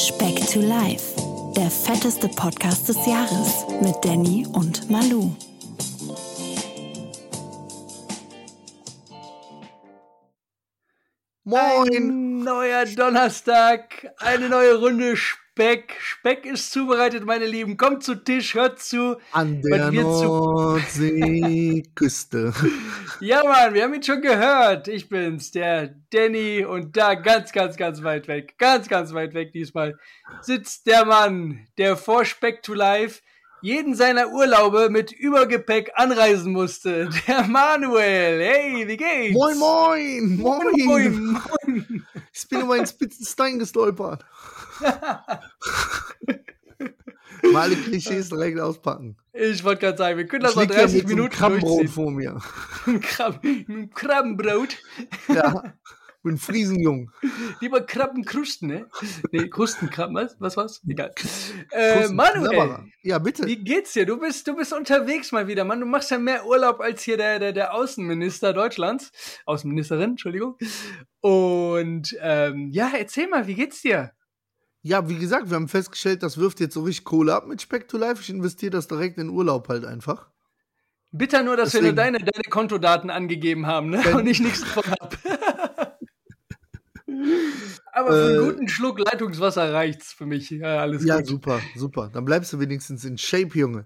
Speck to Life, der fetteste Podcast des Jahres mit Danny und Malu. Moin! Ein neuer Donnerstag, eine neue Runde Speck. Speck ist zubereitet, meine Lieben. Kommt zu Tisch, hört zu. An der Nordseeküste. Ja, Mann, wir haben ihn schon gehört. Ich bin's, der Danny. Und da ganz, ganz, ganz weit weg, ganz, ganz weit weg diesmal, sitzt der Mann, der vor Speck to Life jeden seiner Urlaube mit Übergepäck anreisen musste. Der Manuel. Hey, wie geht's? moin, moin! Moin! Moin, moin. Ich bin über einen spitzen Stein gestolpert. Mal alle Klischees direkt auspacken. Ich wollte gerade sagen, wir können das mal lieg ja 30 mit so einem Minuten Krabbenbrot vor mir. Ein Krab ein Krabbenbrot. Ja, bin Friesenjung. Lieber Krabbenkrusten, ne? Nee, Krustenkrabben, was? Was war's? Egal. Äh, Manuel. Ja, bitte. wie geht's dir? Du bist, du bist unterwegs mal wieder, Mann. Du machst ja mehr Urlaub als hier der, der, der Außenminister Deutschlands. Außenministerin, Entschuldigung. Und ähm, ja, erzähl mal, wie geht's dir? Ja, wie gesagt, wir haben festgestellt, das wirft jetzt so richtig Kohle ab mit Speck to Life. Ich investiere das direkt in Urlaub halt einfach. Bitter nur, dass wir nur Deswegen- deine, deine Kontodaten angegeben haben, ne? Und ich nichts davon hab. Aber für Äh, einen guten Schluck Leitungswasser reicht's für mich. Ja, alles Ja, gut. super, super. Dann bleibst du wenigstens in Shape, Junge.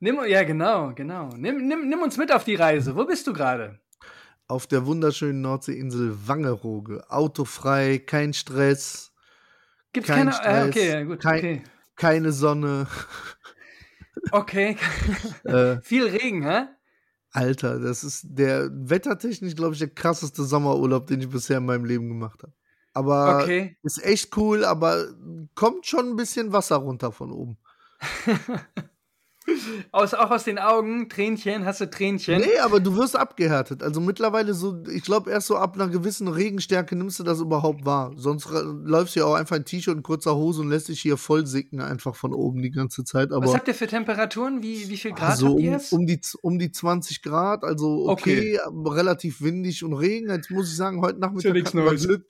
Nimm, ja, genau, genau. Nimm, nimm, nimm uns mit auf die Reise. Wo bist du gerade? Auf der wunderschönen Nordseeinsel Wangerooge. Autofrei, kein Stress, Gibt's Kein keine. Äh, Stress, okay, ja, gut, kein- okay. keine Sonne. Okay. Äh, Viel Regen, hä? Alter, das ist der wettertechnisch, glaube ich, der krasseste Sommerurlaub, den ich bisher in meinem Leben gemacht habe. Aber Okay. ist echt cool, aber kommt schon ein bisschen Wasser runter von oben. Aus, auch aus den Augen, Tränchen, hast du Tränchen? Nee, aber du wirst abgehärtet. Also mittlerweile so, ich glaube, erst so ab einer gewissen Regenstärke nimmst du das überhaupt wahr. Sonst läufst du ja auch einfach in T-Shirt und kurzer Hose und lässt dich hier voll sicken einfach von oben die ganze Zeit. Aber Was habt ihr für Temperaturen? Wie, wie viel Grad also habt ihr um, jetzt? um, die, um die 20 Grad, also okay, aber relativ windig und Regen. Jetzt muss ich sagen, heute Nachmittag nichts hatten wir Neues. Glück,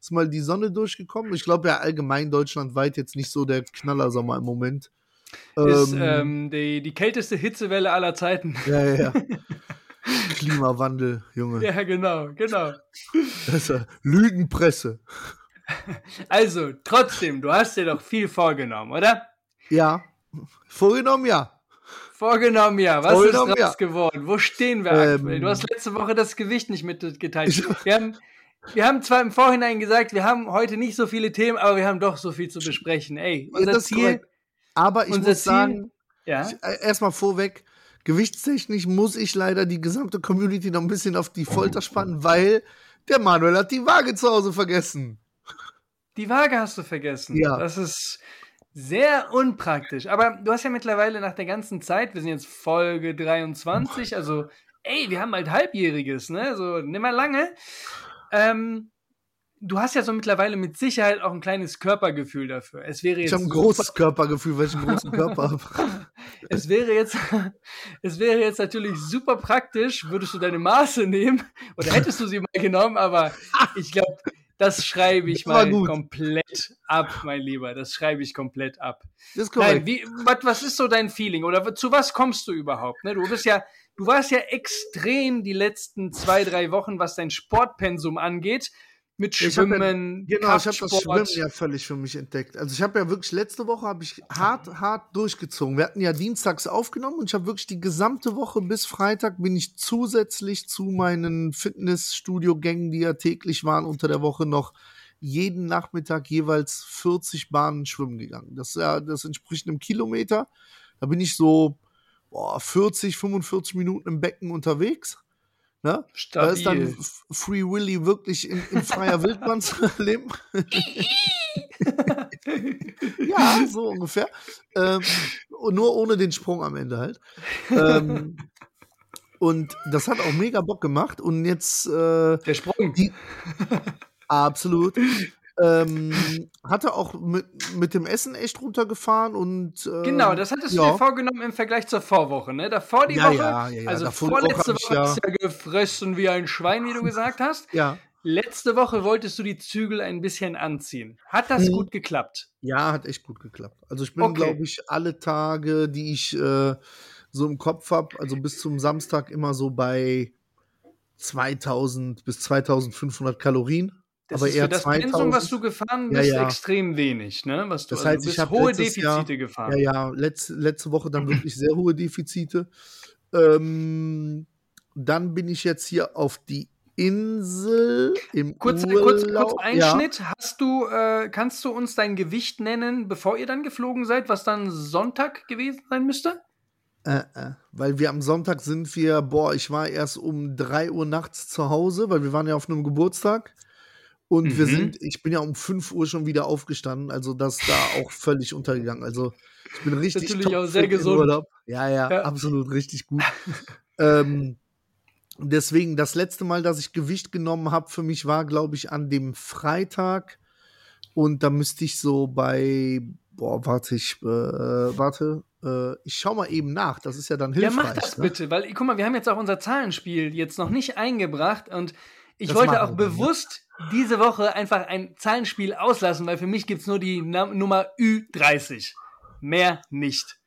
ist mal die Sonne durchgekommen. Ich glaube ja allgemein deutschlandweit jetzt nicht so der Knallersommer im Moment. Ist Ähm, ähm, die, die kälteste Hitzewelle aller Zeiten. ja, ja, ja. Klimawandel, Junge. ja, genau, genau. Das ist ja Lügenpresse. Also, trotzdem, du hast dir doch viel vorgenommen, oder? Ja. Vorgenommen, ja. Vorgenommen, ja. Was Vorgenommen, ist ja. draus geworden? Wo stehen wir Ähm, aktuell? Du hast letzte Woche das Gewicht nicht mitgeteilt. Wir haben, wir haben zwar im Vorhinein gesagt, wir haben heute nicht so viele Themen, aber wir haben doch so viel zu besprechen. Ey, Ja, unser das ist Ziel. korrekt. Aber ich unser muss Ziel- sagen, Ja, äh, erstmal vorweg, gewichtstechnisch muss ich leider die gesamte Community noch ein bisschen auf die Folter spannen, weil der Manuel hat die Waage zu Hause vergessen. die Waage hast du vergessen. Ja. Das ist sehr unpraktisch. Aber du hast ja mittlerweile nach der ganzen Zeit, wir sind jetzt Folge 23, also, ey, wir haben halt Halbjähriges, ne? So, nicht mehr lange. Ähm, du hast ja so mittlerweile mit Sicherheit auch ein kleines Körpergefühl dafür. Es wäre jetzt Ich habe ein großes Körpergefühl, weil ich einen großen Körper habe. Es wäre jetzt, es wäre jetzt natürlich super praktisch, würdest du deine Maße nehmen oder hättest du sie mal genommen, aber ich glaube, das schreibe ich Das mal gut. komplett ab, mein Lieber. Das schreibe ich komplett ab. Das ist Nein, korrekt. wie, was, was ist so dein Feeling oder zu was kommst du überhaupt? Ne? Du bist ja, du warst ja extrem die letzten zwei, drei Wochen, was dein Sportpensum angeht, mit Ich hab ja- Schwimmen, Genau, ich habe das. Schwimmen ja völlig für mich entdeckt. Also ich habe ja wirklich letzte Woche habe ich hart, hart durchgezogen. Wir hatten ja dienstags aufgenommen und ich habe wirklich die gesamte Woche bis Freitag bin ich zusätzlich zu meinen Fitnessstudio-Gängen, die ja täglich waren, unter der Woche noch jeden Nachmittag jeweils 40 Bahnen schwimmen gegangen. Das, ist ja, das entspricht einem Kilometer. Da bin ich so boah, 40, 45 Minuten im Becken unterwegs. Ne? Da ist dann Free Willy wirklich in, in freier Wildbahn zu erleben. ja, so ungefähr. Ähm, und nur ohne den Sprung am Ende halt. Ähm, und das hat auch mega Bock gemacht. Und jetzt äh, Der Sprung. die absolut. Ähm, hatte auch mit, mit dem Essen echt runtergefahren und äh, Genau, das hattest du ja. dir vorgenommen im Vergleich zur Vorwoche, ne? Davor die Ja, Woche, ja, ja, ja. also Woche vorletzte Woche ja- hast du ja gefressen wie ein Schwein, wie du gesagt hast. ja. Letzte Woche wolltest du die Zügel ein bisschen anziehen. Hat das Mhm. gut geklappt? Ja, hat echt gut geklappt. Also ich bin, Okay. glaube ich, alle Tage, die ich äh, so im Kopf habe, also bis zum Samstag immer so bei 2000 bis 2500 Kalorien. Das aber ist eher für das 2000. Pensum, was du gefahren Ja, bist, ja. extrem wenig, ne? Was du, Das also heißt, du ich hohe Defizite Jahr- gefahren. Ja, ja, letzte, letzte Woche dann wirklich sehr hohe Defizite. Ähm, dann bin ich jetzt hier auf die Insel im Kurz, Urlaub. kurz, kurz Ja. Einschnitt. Hast du, äh, kannst du uns dein Gewicht nennen, bevor ihr dann geflogen seid, was dann Sonntag gewesen sein müsste? Äh, äh, weil wir am Sonntag sind wir, boah, ich war erst um 3 Uhr nachts zu Hause, weil wir waren ja auf einem Geburtstag. Und wir Mhm. sind, ich bin ja um 5 Uhr schon wieder aufgestanden, also das da auch völlig untergegangen. Also ich bin richtig Natürlich auch sehr gesund. Urlaub. Ja, ja, Ja. absolut richtig gut. ähm, deswegen, das letzte Mal, dass ich Gewicht genommen habe, für mich war, glaube ich, an dem Freitag. Und da müsste ich so bei, boah, warte, ich, äh, warte, äh, ich schau mal eben nach. Das ist ja dann Ja, hilfreich. mach das ne? bitte, weil guck mal, wir haben jetzt auch unser Zahlenspiel jetzt noch nicht eingebracht und ich Das wollte auch wir bewusst diese Woche einfach ein Zahlenspiel auslassen, weil für mich gibt es nur die Na Nummer Ü30. Mehr nicht.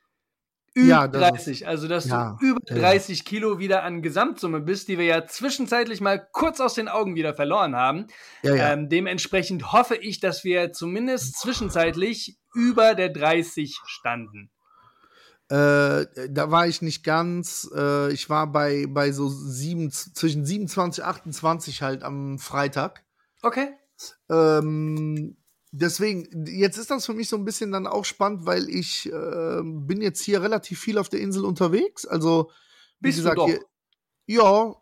Ja, das Ü30, also dass ja, du über ja, ja. 30 Kilo wieder an Gesamtsumme bist, die wir ja zwischenzeitlich mal kurz aus den Augen wieder verloren haben. Ähm, dementsprechend hoffe ich, dass wir zumindest zwischenzeitlich über der 30 standen. Äh, da war ich nicht ganz. Äh, ich war bei, bei so sieben, zwischen 27 28 halt am Freitag. Okay. Ähm, deswegen, jetzt ist das für mich so ein bisschen dann auch spannend, weil ich äh, bin jetzt hier relativ viel auf der Insel unterwegs. Also, wie Bist gesagt. Hier, ja.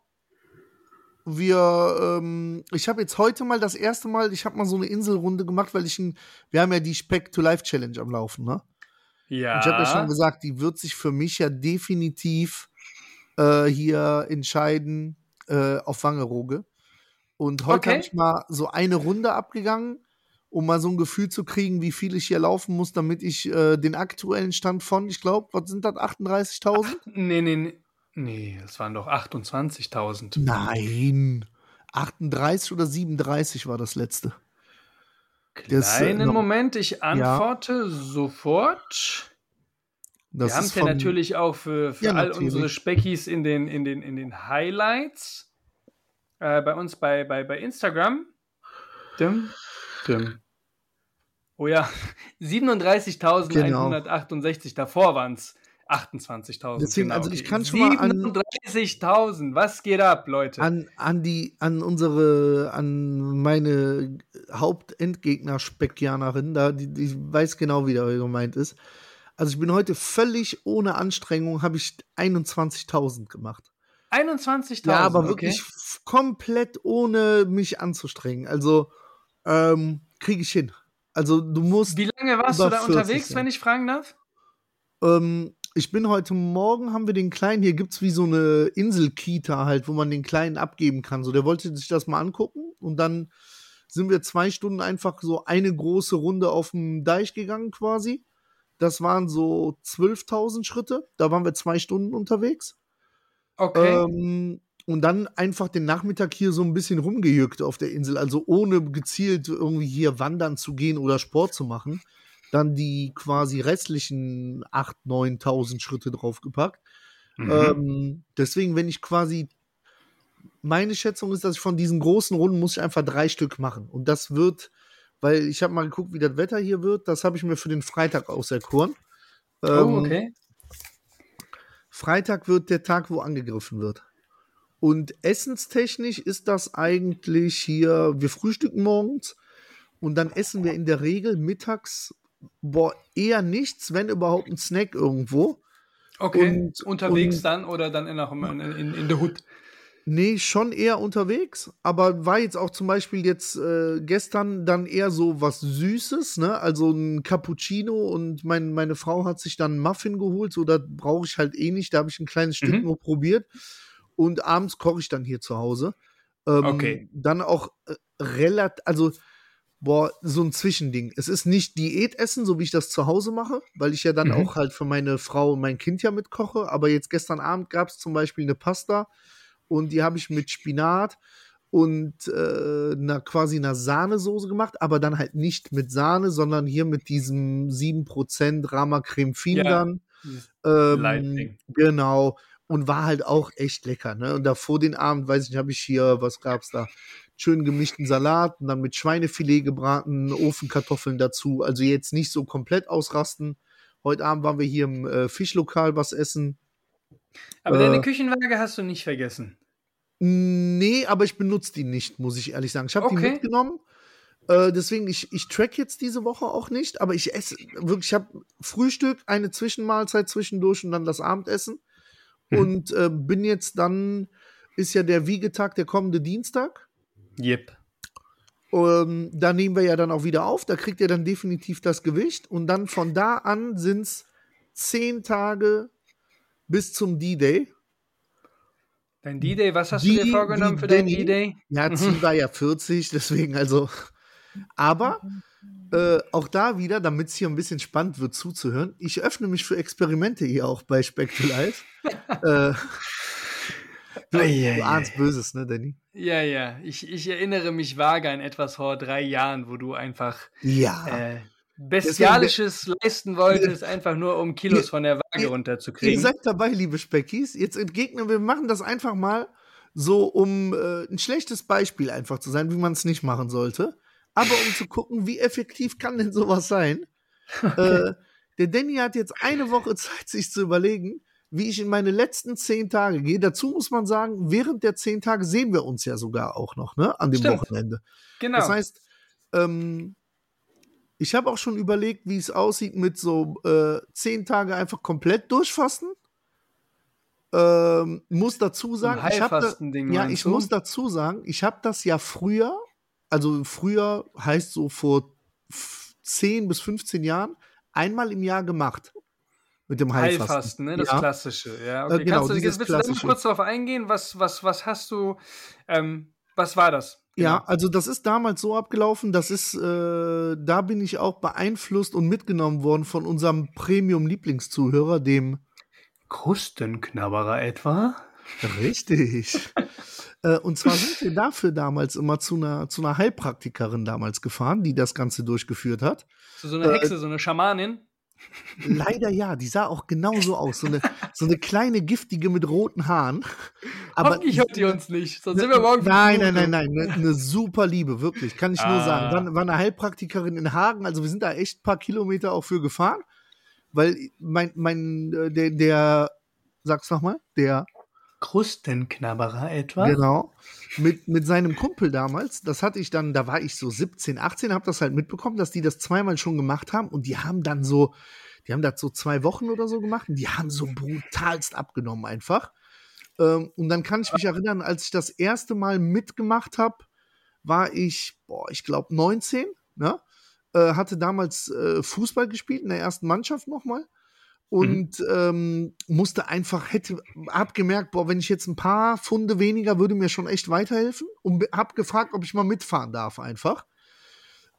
Wir, ähm, ich habe jetzt heute mal das erste Mal, ich habe mal so eine Inselrunde gemacht, weil ich ein, wir haben ja die Speck to Life Challenge am Laufen, ne? Ja. Und ich habe ja schon gesagt, die wird sich für mich ja definitiv äh, hier entscheiden äh, auf Wangerooge. Und heute Okay. habe ich mal so eine Runde abgegangen, um mal so ein Gefühl zu kriegen, wie viel ich hier laufen muss, damit ich äh, den aktuellen Stand von, ich glaube, was sind das, 38.000? Nee, nee, nee. Nee, es waren doch 28.000. Nein, 38 oder 37 war das letzte. das, äh, Kleinen Moment, ich antworte sofort. Das wir haben es ja natürlich auch für, für Ja, all natürlich. unsere Speckis in den, in den, in den Highlights. Äh, bei uns bei, bei, bei Instagram. Dim, dim. Oh ja, 37.168. Davor waren es 28.000. Deswegen, also ich kann schon mal an- 37.000. Was geht ab, Leute? an, an die, an unsere, an meine Hauptendgegner Speckianerin, da, die, die weiß genau, wie der gemeint ist. Also ich bin heute völlig ohne Anstrengung, habe ich 21.000 gemacht. 21.000. Ja, aber okay. wirklich f- komplett ohne mich anzustrengen. Also ähm, kriege ich hin. Also du musst. Wie lange warst du da 40 unterwegs, sein. wenn ich fragen darf? Ähm, ich bin heute Morgen, haben wir den Kleinen, hier gibt es wie so eine Inselkita halt, wo man den Kleinen abgeben kann. So, der wollte sich das mal angucken und dann sind wir zwei Stunden einfach so eine große Runde auf dem Deich gegangen quasi. Das waren so 12.000 Schritte. Da waren wir zwei Stunden unterwegs. Okay. Ähm, und dann einfach den Nachmittag hier so ein bisschen rumgejückt auf der Insel, also ohne gezielt irgendwie hier wandern zu gehen oder Sport zu machen. Dann die quasi restlichen 8.000, 9.000 Schritte draufgepackt. Mhm. Ähm, deswegen, wenn ich quasi, meine Schätzung ist, dass ich von diesen großen Runden muss ich einfach drei Stück machen. Und das wird, weil ich habe mal geguckt, wie das Wetter hier wird, das habe ich mir für den Freitag auserkoren. oh, Ähm, okay. Freitag wird der Tag, wo angegriffen wird. Und essenstechnisch ist das eigentlich hier, wir frühstücken morgens und dann essen wir in der Regel mittags, boah, eher nichts, wenn überhaupt ein Snack irgendwo. Okay. und- Unterwegs und- dann oder dann in, in, in, in der Hut? Nee, schon eher unterwegs, aber war jetzt auch zum Beispiel jetzt äh, gestern dann eher so was Süßes, ne? Also ein Cappuccino und mein, meine Frau hat sich dann einen Muffin geholt, so das brauche ich halt eh nicht, da habe ich ein kleines Stück Mhm. nur probiert und abends koche ich dann hier zu Hause. Ähm, Okay. Dann auch äh, relativ, also boah, so ein Zwischending. Es ist nicht Diätessen, so wie ich das zu Hause mache, weil ich ja dann Mhm. auch halt für meine Frau und mein Kind ja mitkoche. Aber jetzt gestern Abend gab es zum Beispiel eine Pasta und die habe ich mit Spinat und äh, na, quasi einer Sahnesoße gemacht, aber dann halt nicht mit Sahne, sondern hier mit diesem 7% Rama Creme Fin Ja. dann. Ähm, genau. Und war halt auch echt lecker, ne? Und davor den Abend, weiß ich nicht, habe ich hier, was gab's da? Schön gemischten Salat und dann mit Schweinefilet gebraten, Ofenkartoffeln dazu. Also jetzt nicht so komplett ausrasten. Heute Abend waren wir hier im äh, Fischlokal was essen. Aber Äh, deine Küchenwaage hast du nicht vergessen. Nee, aber ich benutze die nicht, muss ich ehrlich sagen. Ich habe die Okay. mitgenommen. Äh, deswegen, ich, ich track jetzt diese Woche auch nicht, aber ich esse wirklich, ich habe Frühstück, eine Zwischenmahlzeit zwischendurch und dann das Abendessen. Mhm. Und äh, bin jetzt dann, ist ja der Wiegetag der kommende Dienstag. Yep. Ähm, da nehmen wir ja dann auch wieder auf. Da kriegt ihr dann definitiv das Gewicht. Und dann von da an sind es zehn Tage bis zum D-Day. Dein D-Day, was hast Die- du dir vorgenommen für deinen Danny- D-Day? Ja, Mhm. Ziel war ja 40, deswegen also. Aber äh, auch da wieder, damit es hier ein bisschen spannend wird zuzuhören, ich öffne mich für Experimente hier auch bei Life. äh, du, Eieiei. du ahnst Böses, ne, Danny? Ja, ja. Ich, ich erinnere mich vage an etwas vor drei Jahren, wo du einfach Ja. äh, Bestialisches leisten wolltest, einfach nur um Kilos Ihr- von der Waage ihr- Ihr runterzukriegen. seid dabei, liebe Speckis. Jetzt entgegnen wir, machen das einfach mal so, um äh, ein schlechtes Beispiel einfach zu sein, wie man es nicht machen sollte. Aber um zu gucken, wie effektiv kann denn sowas sein? Äh, der Danny hat jetzt eine Woche Zeit, sich zu überlegen, wie ich in meine letzten zehn Tage gehe. Dazu muss man sagen, während der zehn Tage sehen wir uns ja sogar auch noch, ne? An dem Stimmt. Wochenende. Genau. Das heißt, ähm, ich habe auch schon überlegt, wie es aussieht mit so äh, zehn Tage einfach komplett durchfasten. Ähm, muss dazu sagen, ich habe ja, ich du? muss dazu sagen, ich habe das ja früher, also früher heißt so vor f- 10 bis 15 Jahren, einmal im Jahr gemacht. Mit dem Heilfasten. Heilfasten, ne? Das ja. Klassische. Ja, okay. Äh, genau, Kannst du, willst du Klassische. kurz darauf eingehen? Was, was, was hast du, ähm, was war das? Ja, Genau. also das ist damals so abgelaufen, das ist, äh, da bin ich auch beeinflusst und mitgenommen worden von unserem Premium-Lieblingszuhörer, dem Krustenknabberer etwa? Richtig. äh, und zwar sind wir dafür damals immer zu einer, zu einer Heilpraktikerin damals gefahren, die das Ganze durchgeführt hat. So, so eine Äh, Hexe, so eine Schamanin? Leider ja, die sah auch genauso aus. So eine, so eine kleine giftige mit roten Haaren. Aber Hoffentlich hört die uns nicht, sonst sind wir morgen Nein, nein, nein, nein. Eine, eine super Liebe, wirklich. Kann ich nur Ah. sagen. War, war eine Heilpraktikerin in Hagen. Also wir sind da echt ein paar Kilometer auch für gefahren. Weil mein, mein, äh, der, der, sag's nochmal, der, Krustenknabberer etwa? genau, mit, mit seinem Kumpel damals, das hatte ich dann, da war ich so 17, 18, hab das halt mitbekommen, dass die das zweimal schon gemacht haben und die haben dann so, die haben das so zwei Wochen oder so gemacht und die haben so brutalst abgenommen einfach. Ähm, und dann kann ich mich erinnern, als ich das erste Mal mitgemacht habe, war ich, boah, ich glaube 19, ne? Äh, hatte damals äh, Fußball gespielt in der ersten Mannschaft nochmal und ähm, musste einfach, hätte, hab gemerkt, boah, wenn ich jetzt ein paar Funde weniger, würde mir schon echt weiterhelfen und hab gefragt, ob ich mal mitfahren darf einfach.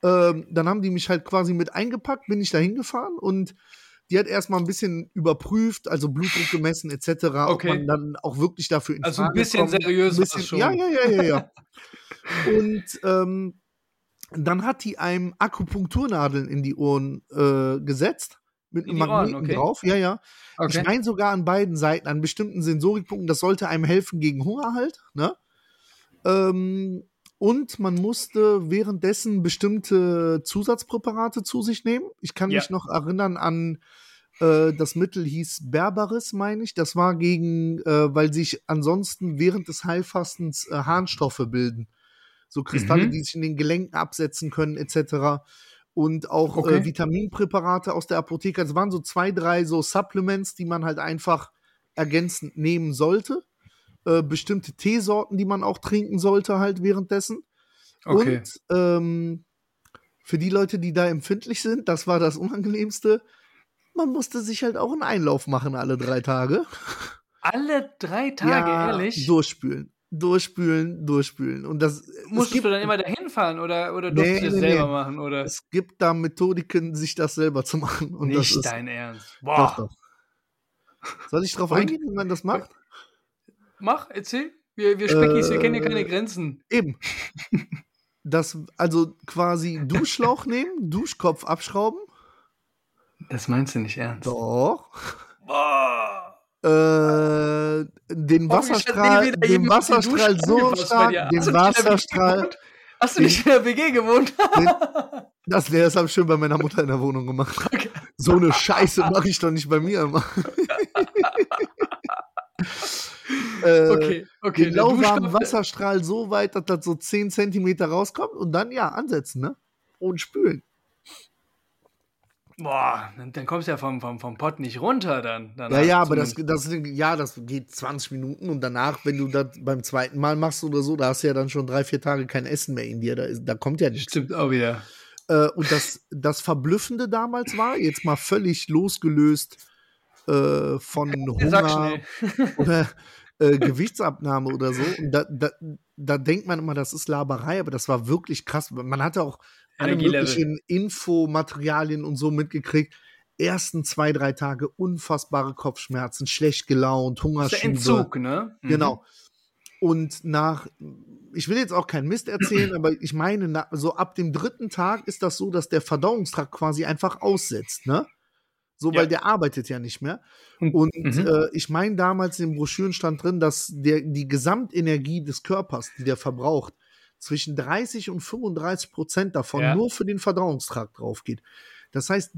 Ähm, dann haben die mich halt quasi mit eingepackt, bin ich da hingefahren und die hat erstmal ein bisschen überprüft, also Blutdruck gemessen etc., ob Okay. man dann auch wirklich dafür in Also ein Frage bisschen kommt. seriös Ein bisschen, schon. Ja, ja, ja, ja, ja. und ähm, dann hat die einem Akupunkturnadeln in die Ohren äh, gesetzt. Mit In einem die Ohren, Magneten okay. drauf. Ja, ja. Okay. Ich meine sogar an beiden Seiten, an bestimmten Sensorikpunkten. Das sollte einem helfen gegen Hunger halt. Ne? Ähm, und man musste währenddessen bestimmte Zusatzpräparate zu sich nehmen. Ich kann Ja. mich noch erinnern an äh, das Mittel hieß Berberis, meine ich. Das war gegen, äh, weil sich ansonsten während des Heilfastens äh, Harnstoffe bilden. So Kristalle, Mhm. die sich in den Gelenken absetzen können, etc. Und auch Okay. äh, Vitaminpräparate aus der Apotheke. Es waren so zwei, drei so Supplements, die man halt einfach ergänzend nehmen sollte. Äh, bestimmte Teesorten, die man auch trinken sollte, halt währenddessen. Okay. Und ähm, für die Leute, die da empfindlich sind, das war das Unangenehmste. Man musste sich halt auch einen Einlauf machen alle drei Tage. Alle drei Tage, ja, ehrlich? Durchspülen. Durchspülen, durchspülen. Und das Musstest gibt, du dann immer dahin fahren oder, oder Nee, du das nee, selber nee. machen? Oder? es gibt da Methodiken, sich das selber zu machen. Und Nicht ist, dein Ernst. Boah. doch. Soll ich drauf eingehen, wie man das macht? Mach, erzähl. Wir, wir Speckis, äh, wir kennen ja keine Grenzen. Eben. Das, also quasi Duschschlauch nehmen, Duschkopf abschrauben. Das meinst du nicht ernst? Doch. Boah. Äh, den Wasserstrahl, den Wasserstrahl so stark, den Wasserstrahl. Hast du nicht in der WG gewohnt? Den, das, das habe ich schön bei meiner Mutter in der Wohnung gemacht. Okay. So eine Scheiße mache ich doch nicht bei mir immer. äh, okay, okay. Den lauwarmen Wasserstrahl so weit, dass das so 10 cm rauskommt und dann ja ansetzen, ne? Und spülen. Boah, dann, kommst du ja vom, vom, vom Pott nicht runter dann. Ja, ja, aber das, das, ja, das geht 20 Minuten und danach, wenn du das beim zweiten Mal machst oder so, da hast du ja dann schon drei, vier Tage kein Essen mehr in dir. Da, da kommt ja nichts. Stimmt auch wieder. Äh, und das, das Verblüffende damals war, jetzt mal völlig losgelöst äh, von Hunger oder äh, Gewichtsabnahme oder so. Und da, da, da denkt man immer, das ist Laberei, aber das war wirklich krass. Man hatte auch alle möglichen Infomaterialien und so mitgekriegt. Ersten zwei, drei Tage unfassbare Kopfschmerzen, schlecht gelaunt, ist der Entzug, ne? Mhm. Genau. Und nach, ich will jetzt auch keinen Mist erzählen, aber ich meine, so ab dem dritten Tag ist das so, dass der Verdauungstrakt quasi einfach aussetzt, ne? So, weil ja. der arbeitet ja nicht mehr. Und mhm. äh, ich meine, damals in den Broschüren stand drin, dass der, die Gesamtenergie des Körpers, die der verbraucht, zwischen 30 und 35 Prozent davon ja. nur für den Verdauungstrakt drauf geht. Das heißt,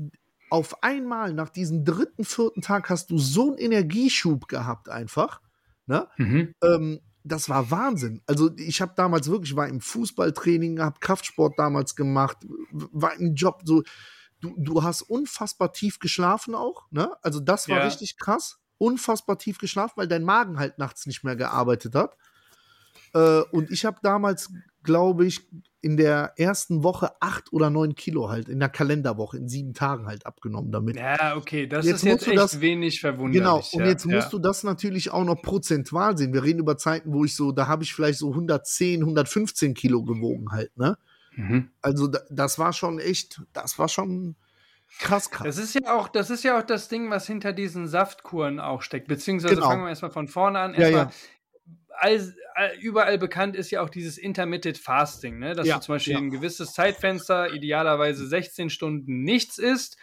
auf einmal nach diesem dritten, vierten Tag hast du so einen Energieschub gehabt einfach. Ne? Mhm. Ähm, das war Wahnsinn. Also ich habe damals wirklich, war im Fußballtraining, habe Kraftsport damals gemacht, war im Job so. Du, du hast unfassbar tief geschlafen auch, ne? Also das war ja. richtig krass. Unfassbar tief geschlafen, weil dein Magen halt nachts nicht mehr gearbeitet hat. Äh, und ich habe damals, glaube ich, in der ersten Woche acht oder neun Kilo halt, in der Kalenderwoche, in sieben Tagen halt abgenommen damit. Ja, okay, das jetzt ist jetzt echt das, wenig verwunderlich. Genau, und ja, jetzt ja. musst du das natürlich auch noch prozentual sehen. Wir reden über Zeiten, wo ich so, da habe ich vielleicht so 110, 115 Kilo gewogen halt, ne? Mhm. Also das war schon echt, das war schon krass krass. Das ist ja auch, das ist ja auch das Ding, was hinter diesen Saftkuren auch steckt. Beziehungsweise genau. fangen wir erstmal von vorne an. Erstmal, ja, ja all, all, überall bekannt ist ja auch dieses Intermittent Fasting, ne? dass ja, du zum Beispiel ja. ein gewisses Zeitfenster, idealerweise 16 Stunden nichts isst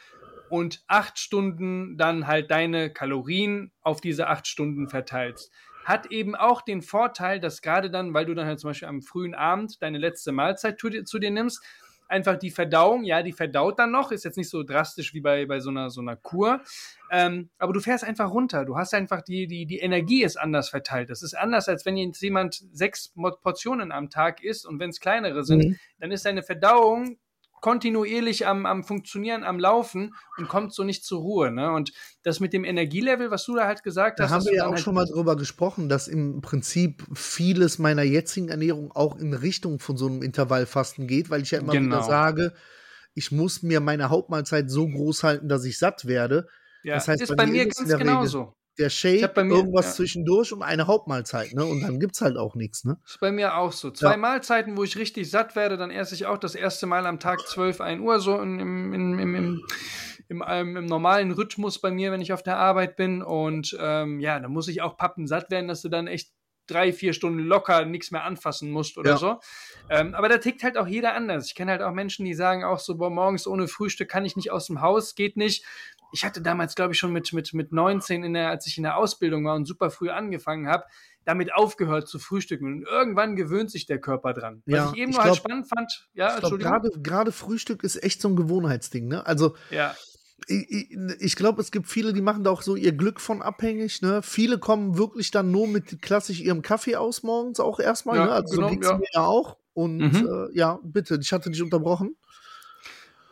und acht Stunden dann halt deine Kalorien auf diese acht Stunden verteilst. Hat eben auch den Vorteil, dass gerade dann, weil du dann halt zum Beispiel am frühen Abend deine letzte Mahlzeit zu dir, zu dir nimmst, einfach die Verdauung, ja, die verdaut dann noch, ist jetzt nicht so drastisch wie bei, bei so, einer, so einer Kur, ähm, aber du fährst einfach runter. Du hast einfach die, die, die Energie ist anders verteilt. Das ist anders, als wenn jetzt jemand sechs Portionen am Tag isst und wenn es kleinere sind, mhm. dann ist deine Verdauung kontinuierlich am, am Funktionieren, am Laufen und kommt so nicht zur Ruhe. Ne? Und das mit dem Energielevel, was du da halt gesagt da hast. Da haben wir ja auch halt schon mal drüber gesprochen, dass im Prinzip vieles meiner jetzigen Ernährung auch in Richtung von so einem Intervallfasten geht, weil ich ja immer genau. wieder sage, ich muss mir meine Hauptmahlzeit so groß halten, dass ich satt werde. Ja, das heißt, ist bei, bei mir ganz genauso der Shake, mir, irgendwas ja. zwischendurch und eine Hauptmahlzeit, ne? Und dann gibt's halt auch nichts, ne? Ist bei mir auch so. Zwei ja. Mahlzeiten, wo ich richtig satt werde, dann esse ich auch das erste Mal am Tag 12, 1 Uhr, so im, im, im, im, im, im, ähm, im normalen Rhythmus bei mir, wenn ich auf der Arbeit bin. Und ähm, ja, dann muss ich auch pappen satt werden, dass du dann echt drei, vier Stunden locker nichts mehr anfassen musst oder ja. so. Ähm, aber da tickt halt auch jeder anders. Ich kenne halt auch Menschen, die sagen auch so, boah, morgens ohne Frühstück kann ich nicht aus dem Haus, geht nicht ich hatte damals, glaube ich, schon mit, mit, mit 19, in der, als ich in der Ausbildung war und super früh angefangen habe, damit aufgehört zu frühstücken. Und irgendwann gewöhnt sich der Körper dran. Was ja, ich eben noch glaub, halt spannend fand, ja, Entschuldigung. Gerade Frühstück ist echt so ein Gewohnheitsding, ne? Also, ja. ich, ich, ich glaube, es gibt viele, die machen da auch so ihr Glück von abhängig, ne? Viele kommen wirklich dann nur mit klassisch ihrem Kaffee aus morgens auch erstmal, ja, ne? Also genau, so geht's ja. mir ja auch. Und mhm. äh, ja, bitte, ich hatte dich unterbrochen.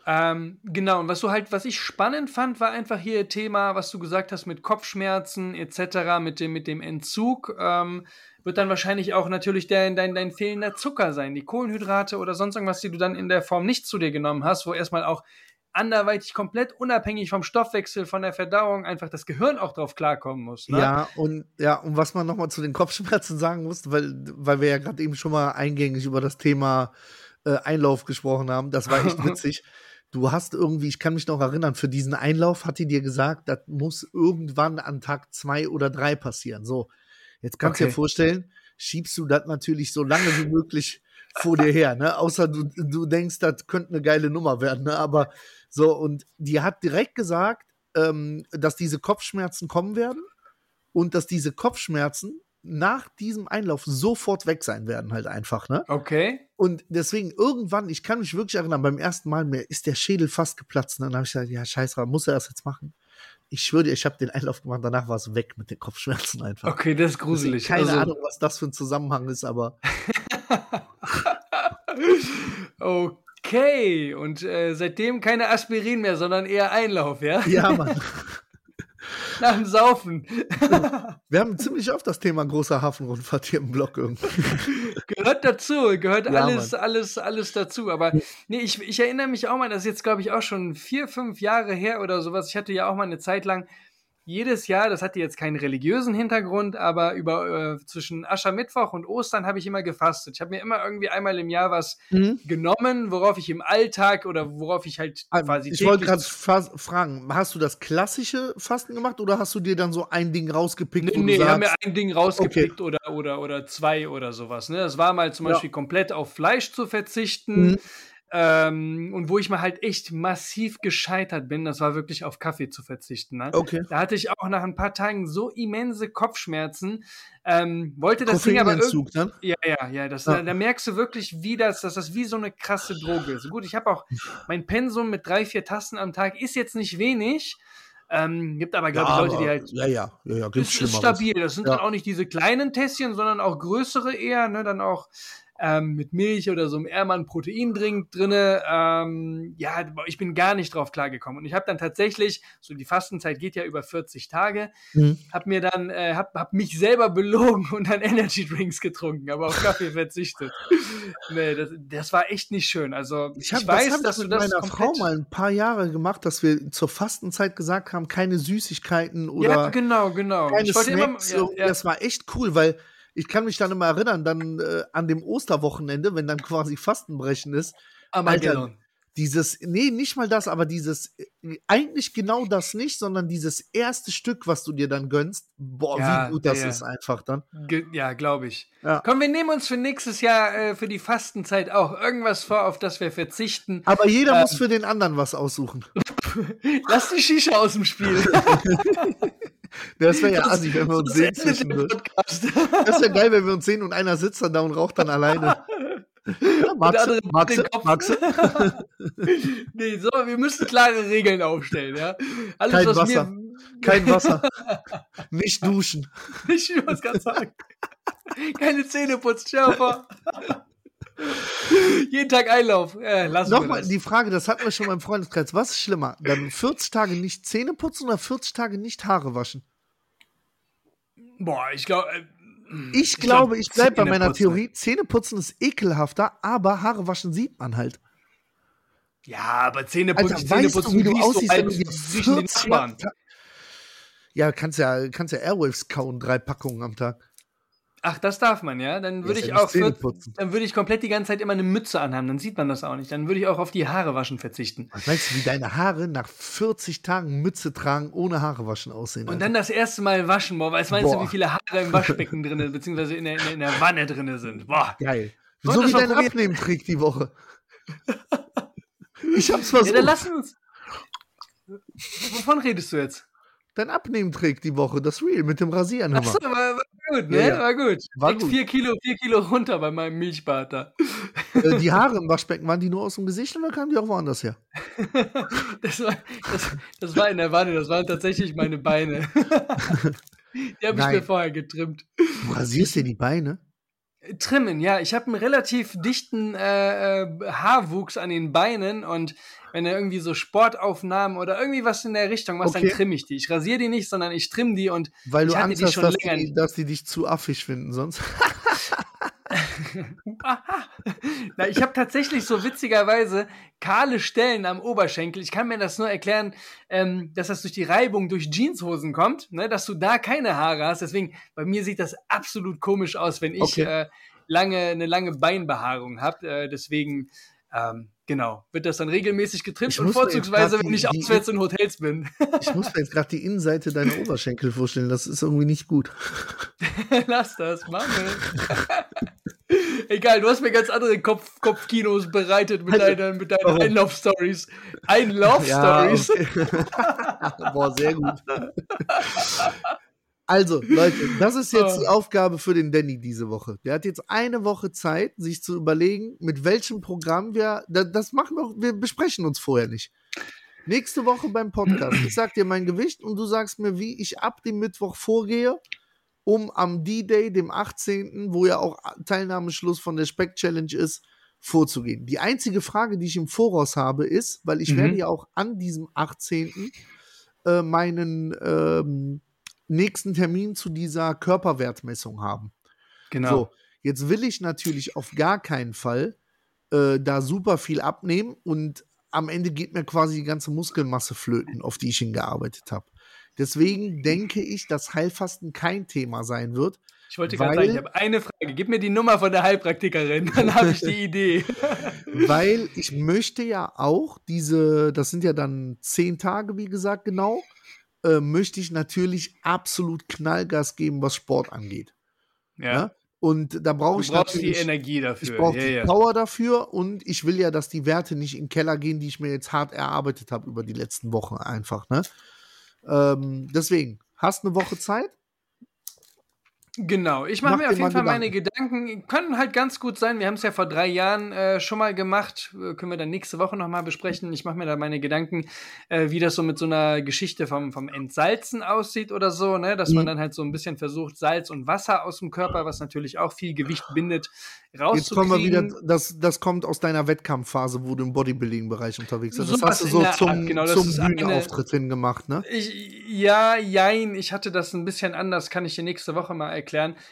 Ähm, genau, und was du halt, was ich spannend fand, war einfach hier Thema, was du gesagt hast mit Kopfschmerzen etc., mit dem, mit dem Entzug. Ähm, wird dann wahrscheinlich auch natürlich dein, dein, dein fehlender Zucker sein, die Kohlenhydrate oder sonst irgendwas, die du dann in der Form nicht zu dir genommen hast, wo erstmal auch anderweitig komplett unabhängig vom Stoffwechsel, von der Verdauung einfach das Gehirn auch drauf klarkommen muss. Ne? Ja, und ja, und was man nochmal zu den Kopfschmerzen sagen muss, weil, weil wir ja gerade eben schon mal eingängig über das Thema äh, Einlauf gesprochen haben, das war echt witzig du hast irgendwie, ich kann mich noch erinnern, für diesen Einlauf hat die dir gesagt, das muss irgendwann an Tag zwei oder drei passieren. So, jetzt kannst du okay. dir vorstellen, schiebst du das natürlich so lange wie möglich vor dir her, ne? Außer du, du denkst, das könnte eine geile Nummer werden, ne? Aber so, und die hat direkt gesagt, ähm, dass diese Kopfschmerzen kommen werden und dass diese Kopfschmerzen nach diesem Einlauf sofort weg sein werden, halt einfach, ne? Okay. Und deswegen irgendwann, ich kann mich wirklich erinnern, beim ersten Mal mir ist der Schädel fast geplatzt. Ne? Dann habe ich gesagt, ja, scheiße, muss er das jetzt machen? Ich schwöre dir, ich habe den Einlauf gemacht, danach war es weg mit den Kopfschmerzen einfach. Okay, das ist gruselig. Deswegen keine also, Ahnung, was das für ein Zusammenhang ist, aber. okay, und äh, seitdem keine Aspirin mehr, sondern eher Einlauf, ja? Ja, Mann. Nach dem Saufen. Wir haben ziemlich oft das Thema großer Hafenrundfahrt hier im Blog irgendwie. Gehört dazu, gehört ja, alles, Mann. alles, alles dazu. Aber nee, ich, ich erinnere mich auch mal, das ist jetzt, glaube ich, auch schon vier, fünf Jahre her oder sowas. Ich hatte ja auch mal eine Zeit lang jedes Jahr, das hatte jetzt keinen religiösen Hintergrund, aber über äh, zwischen Aschermittwoch und Ostern habe ich immer gefastet. Ich habe mir immer irgendwie einmal im Jahr was mhm. genommen, worauf ich im Alltag oder worauf ich halt ah, quasi. Ich wollte gerade fragen, hast du das klassische Fasten gemacht oder hast du dir dann so ein Ding rausgepickt? Nee, nee ich habe mir ein Ding rausgepickt okay. oder, oder, oder zwei oder sowas. Ne? Das war mal zum ja. Beispiel komplett auf Fleisch zu verzichten. Mhm. Ähm, und wo ich mal halt echt massiv gescheitert bin, das war wirklich auf Kaffee zu verzichten. Ne? Okay. Da hatte ich auch nach ein paar Tagen so immense Kopfschmerzen. Ähm, wollte das Ding aber irgendwie. Ne? Ja, ja, ja. Das, ja. Da, da, merkst du wirklich, wie das, dass das wie so eine krasse Droge ist. Gut, ich habe auch mein Pensum mit drei, vier Tassen am Tag ist jetzt nicht wenig. Ähm, gibt aber, glaube ja, ich, Leute, die halt. Ja, ja, ja, ja gibt's ist, ist stabil. Das sind ja. dann auch nicht diese kleinen Tässchen, sondern auch größere eher, ne? Dann auch ähm, mit Milch oder so einem Ehrmann Proteindrink drinne. Ähm, ja, ich bin gar nicht drauf klargekommen. Und ich habe dann tatsächlich, so die Fastenzeit geht ja über 40 Tage, mhm. habe mir dann, äh, hab, hab mich selber belogen und dann Energy Drinks getrunken, aber auf Kaffee verzichtet. nee, das, das war echt nicht schön. Also ich, hab, ich weiß, das dass ich du das mit meiner Frau mal ein paar Jahre gemacht, dass wir zur Fastenzeit gesagt haben, keine Süßigkeiten oder ja, genau, genau. Keine Snacks. Immer, ja, ja. Das war echt cool, weil ich kann mich dann immer erinnern, dann äh, an dem Osterwochenende, wenn dann quasi Fastenbrechen ist. Armageddon. Alter, dieses, nee, nicht mal das, aber dieses, äh, eigentlich genau das nicht, sondern dieses erste Stück, was du dir dann gönnst, boah, ja, wie gut das ja. ist einfach dann. Ja, glaube ich. Ja. Komm, wir nehmen uns für nächstes Jahr, äh, für die Fastenzeit auch irgendwas vor, auf das wir verzichten. Aber jeder ähm, muss für den anderen was aussuchen. Lass die Shisha aus dem Spiel. Das wäre ja assi, wenn wir uns sehen zwischendurch. Das wäre geil, wenn wir uns sehen und einer sitzt dann da und raucht dann alleine. Du, magst, magst nee, so, wir müssen klare Regeln aufstellen, ja. Alles, Kein Wasser. Kein Wasser. Nicht duschen. Ich muss ganz sagen. Keine Zähne putzen, Schärfer. Jeden Tag Einlauf. Äh, Nochmal die Frage, das hatten wir schon beim Freundeskreis. Was ist schlimmer? Dann 40 Tage nicht Zähne putzen oder 40 Tage nicht Haare waschen? Boah, ich glaube. Äh, ich, ich glaube, glaub, ich bleibe bei meiner Theorie. Zähne putzen ist ekelhafter, aber Haare waschen sieht man halt. Ja, aber Zähne putzen, Alter, Zähne putzen, wie du aussiehst, wenn du jetzt Ja, kannst ja, kannst ja Airwaves kauen, drei Packungen am Tag. Ach, das darf man, ja? Dann würde ich auch für, dann würde ich komplett die ganze Zeit immer eine Mütze anhaben, dann sieht man das auch nicht. Dann würde ich auch auf die Haare waschen verzichten. Was meinst du, wie deine Haare nach 40 Tagen Mütze tragen, ohne Haare waschen aussehen? Und Alter? dann das erste Mal waschen, boah, weißt meinst boah. du, wie viele Haare im Waschbecken drin, beziehungsweise in der, in der Wanne drin sind? Boah. Geil. So wie dein Abnehmtrick die Woche. ich hab's versucht. Ja, dann lass uns. Wovon redest du jetzt? Dein Abnehmtrick die Woche, das Real mit dem Rasieren. Achso, war, war gut, ne? Ja, ja. War gut. War gut. Vier Kilo, vier Kilo runter bei meinem Milchbad da. Äh, die Haare im Waschbecken, waren die nur aus dem Gesicht oder kamen die auch woanders her? das, war, das, das war in der Wanne, das waren tatsächlich meine Beine. die habe ich mir vorher getrimmt. Du rasierst dir die Beine? Trimmen, ja. Ich habe einen relativ dichten äh, äh, Haarwuchs an den Beinen und wenn er irgendwie so Sportaufnahmen oder irgendwie was in der Richtung machst, okay. dann trimme ich die. Ich rasiere die nicht, sondern ich trimme die und weil du Angst hast, dass die, dass die dich zu affig finden sonst. Na, ich habe tatsächlich so witzigerweise kahle Stellen am Oberschenkel. Ich kann mir das nur erklären, ähm, dass das durch die Reibung durch Jeanshosen kommt, ne, dass du da keine Haare hast. Deswegen, bei mir sieht das absolut komisch aus, wenn ich okay. äh, lange, eine lange Beinbehaarung habe. Äh, deswegen, ähm, Genau, wird das dann regelmäßig getrimmt Ich und vorzugsweise, wenn ich auswärts in Hotels bin. Ich muss mir jetzt gerade die Innenseite deiner Oberschenkel vorstellen. Das ist irgendwie nicht gut. Lass das, Mann. Egal, du hast mir ganz andere Kopf Kopfkinos bereitet mit Also, deinen, mit deinen? Einlauf-Stories. Einlauf-Stories. okay. Boah, sehr gut. Also, Leute, das ist jetzt die Aufgabe für den Danny diese Woche. Der hat jetzt eine Woche Zeit, sich zu überlegen, mit welchem Programm wir. da- Das machen wir, wir besprechen uns vorher nicht. Nächste Woche beim Podcast. Ich sag dir mein Gewicht und du sagst mir, wie ich ab dem Mittwoch vorgehe, um am D-Day, dem 18., wo ja auch Teilnahmeschluss von der Speck Challenge ist, vorzugehen. Die einzige Frage, die ich im Voraus habe, ist, weil ich Mhm. werde ja auch an diesem 18. Äh, meinen ähm, nächsten Termin zu dieser Körperwertmessung haben. Genau. So, jetzt will ich natürlich auf gar keinen Fall äh, da super viel abnehmen und am Ende geht mir quasi die ganze Muskelmasse flöten, auf die ich hingearbeitet habe. Deswegen denke ich, dass Heilfasten kein Thema sein wird. Ich wollte gerade sagen, ich habe eine Frage. Gib mir die Nummer von der Heilpraktikerin, dann habe ich die Idee. weil ich möchte ja auch diese, das sind ja dann zehn Tage, wie gesagt, genau, äh, möchte ich natürlich absolut Knallgas geben, was Sport angeht. Ja. Ja? Und da brauche ich brauchst die natürlich, Energie dafür. ich brauche ja, die ja. Power dafür und ich will ja, dass die Werte nicht in den Keller gehen, die ich mir jetzt hart erarbeitet habe über die letzten Wochen einfach. Ne? Ähm, deswegen, hast eine Woche Zeit? Genau, ich mache Mach mir auf jeden Fall meine Gedanken. Können halt ganz gut sein. Wir haben es ja vor drei Jahren äh, schon mal gemacht. Äh, können wir dann nächste Woche nochmal besprechen. Ich mache mir da meine Gedanken, äh, wie das so mit so einer Geschichte vom, vom Entsalzen aussieht oder so, ne? Dass man Mhm. dann halt so ein bisschen versucht, Salz und Wasser aus dem Körper, was natürlich auch viel Gewicht bindet, Jetzt kommen wir wieder, rauszukriegen. das, das kommt aus deiner Wettkampfphase, wo du im Bodybuilding-Bereich unterwegs bist. Das Sowas hast du so zum, Art, genau, das zum Bühnenauftritt hingemacht, ne? Ich, ja, jein, ich hatte das ein bisschen anders, kann ich dir nächste Woche mal erklären.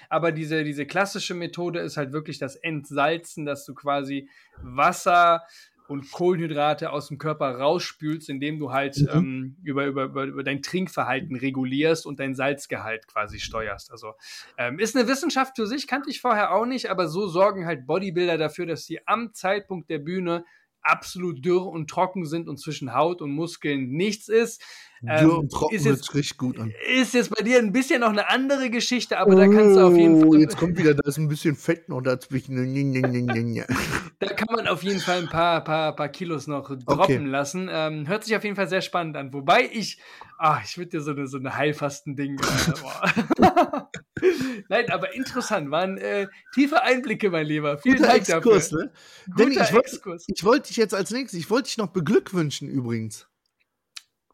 Aber diese, diese klassische Methode ist halt wirklich das Entsalzen, dass du quasi Wasser und Kohlenhydrate aus dem Körper rausspülst, indem du halt Mhm. ähm, über, über, über, über dein Trinkverhalten regulierst und dein Salzgehalt quasi steuerst. Also ähm, ist eine Wissenschaft für sich, kannte ich vorher auch nicht, aber so sorgen halt Bodybuilder dafür, dass sie am Zeitpunkt der Bühne absolut dürr und trocken sind und zwischen Haut und Muskeln nichts ist. Dürr Ähm, und trocken ist jetzt- richtig gut an. Ist jetzt bei dir ein bisschen noch eine andere Geschichte, aber da kannst du auf jeden Oh, Fall, Jetzt kommt wieder, da ist ein bisschen Fett noch dazwischen. da kann man auf jeden Fall ein paar, paar, paar Kilos noch droppen Okay. lassen. Ähm, hört sich auf jeden Fall sehr spannend an. Wobei ich, ah, ich würde dir so eine, so eine Heilfasten-Ding. Boah. Nein, aber interessant, waren äh, tiefe Einblicke, mein Lieber. Vielen Guter Dank Exkurs, dafür. ne? Guter ich wollte Exkurs. ich wollt dich jetzt als nächstes, ich wollte dich noch beglückwünschen übrigens.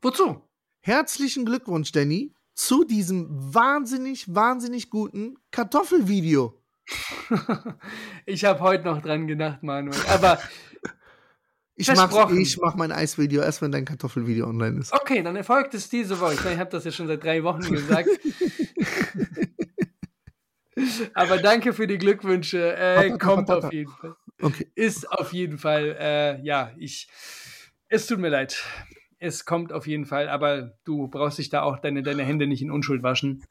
Wozu? Herzlichen Glückwunsch, Danny, zu diesem wahnsinnig, wahnsinnig guten Kartoffelvideo. ich habe heute noch dran gedacht, Manuel. Aber Ich mach, Versprochen. ich mach mein Eisvideo erst, wenn dein Kartoffelvideo online ist. okay, dann erfolgt es diese Woche. Ich habe das ja schon seit drei Wochen gesagt. Aber danke für die Glückwünsche. Äh, kommt auf jeden Fall. Okay. Ist auf jeden Fall, äh, ja, ich. Es tut mir leid. Es kommt auf jeden Fall, aber du brauchst dich da auch deine, deine Hände nicht in Unschuld waschen.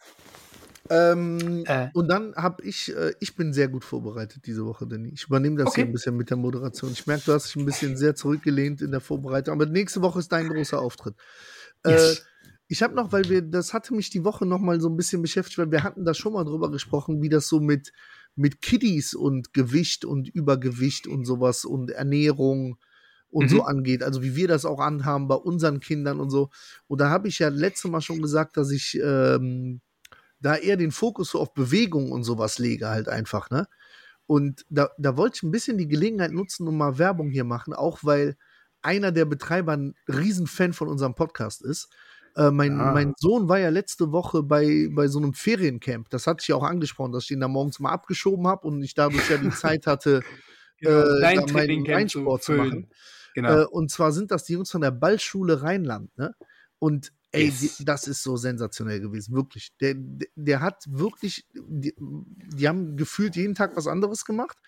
Ähm, Äh. Und dann habe ich, äh, ich bin sehr gut vorbereitet diese Woche, Danny. Ich übernehme das Okay. hier ein bisschen mit der Moderation. Ich merke, du hast dich ein bisschen sehr zurückgelehnt in der Vorbereitung, aber nächste Woche ist dein großer Auftritt. Äh, Yes. ich habe noch, weil wir, das hatte mich die Woche noch mal so ein bisschen beschäftigt, weil wir hatten da schon mal drüber gesprochen, wie das so mit, mit Kiddies und Gewicht und Übergewicht und sowas und Ernährung und Mhm. so angeht. Also wie wir das auch anhaben bei unseren Kindern und so. Und da habe ich ja letztes Mal schon gesagt, dass ich ähm, da eher den Fokus so auf Bewegung und sowas lege halt einfach, ne? Und da, da wollte ich ein bisschen die Gelegenheit nutzen und mal Werbung hier machen, auch weil einer der Betreiber ein Riesenfan von unserem Podcast ist. Äh, mein, Ah. mein Sohn war ja letzte Woche bei, bei so einem Feriencamp. Das hatte ich ja auch angesprochen, dass ich ihn da morgens mal abgeschoben habe und ich dadurch ja die Zeit hatte, Genau, äh, meinen Trainingcamp zu zu machen. Genau. Äh, und zwar sind das die Jungs von der Ballschule Rheinland, ne? Und ey, Yes. die, das ist so sensationell gewesen, wirklich. Der, der, der hat wirklich, die, die haben gefühlt jeden Tag was anderes gemacht,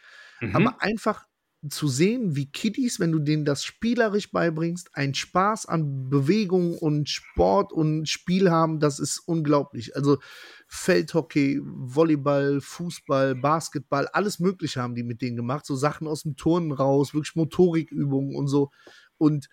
Mhm. aber einfach zu sehen, wie Kiddies, wenn du denen das spielerisch beibringst, einen Spaß an Bewegung und Sport und Spiel haben, das ist unglaublich. Also Feldhockey, Volleyball, Fußball, Basketball, alles Mögliche haben die mit denen gemacht. So Sachen aus dem Turnen raus, wirklich Motorikübungen und so. Und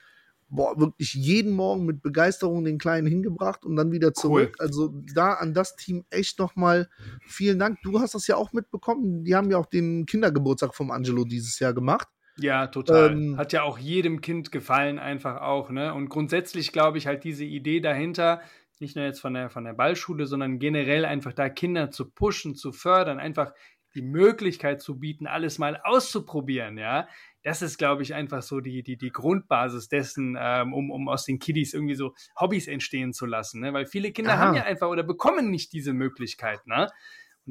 boah, wirklich jeden Morgen mit Begeisterung den Kleinen hingebracht und dann wieder zurück. Cool. Also da an das Team echt nochmal vielen Dank. Du hast das ja auch mitbekommen. Die haben ja auch den Kindergeburtstag vom Angelo dieses Jahr gemacht. Ja, total. Ähm, Hat ja auch jedem Kind gefallen, einfach auch, ne? Und grundsätzlich glaube ich halt diese Idee dahinter, nicht nur jetzt von der, von der Ballschule, sondern generell einfach da Kinder zu pushen, zu fördern, einfach die Möglichkeit zu bieten, alles mal auszuprobieren, ja das ist, glaube ich, einfach so die, die, die Grundbasis dessen, ähm, um, um aus den Kiddies irgendwie so Hobbys entstehen zu lassen. Ne? Weil viele Kinder Aha. haben ja einfach oder bekommen nicht diese Möglichkeit. Ne?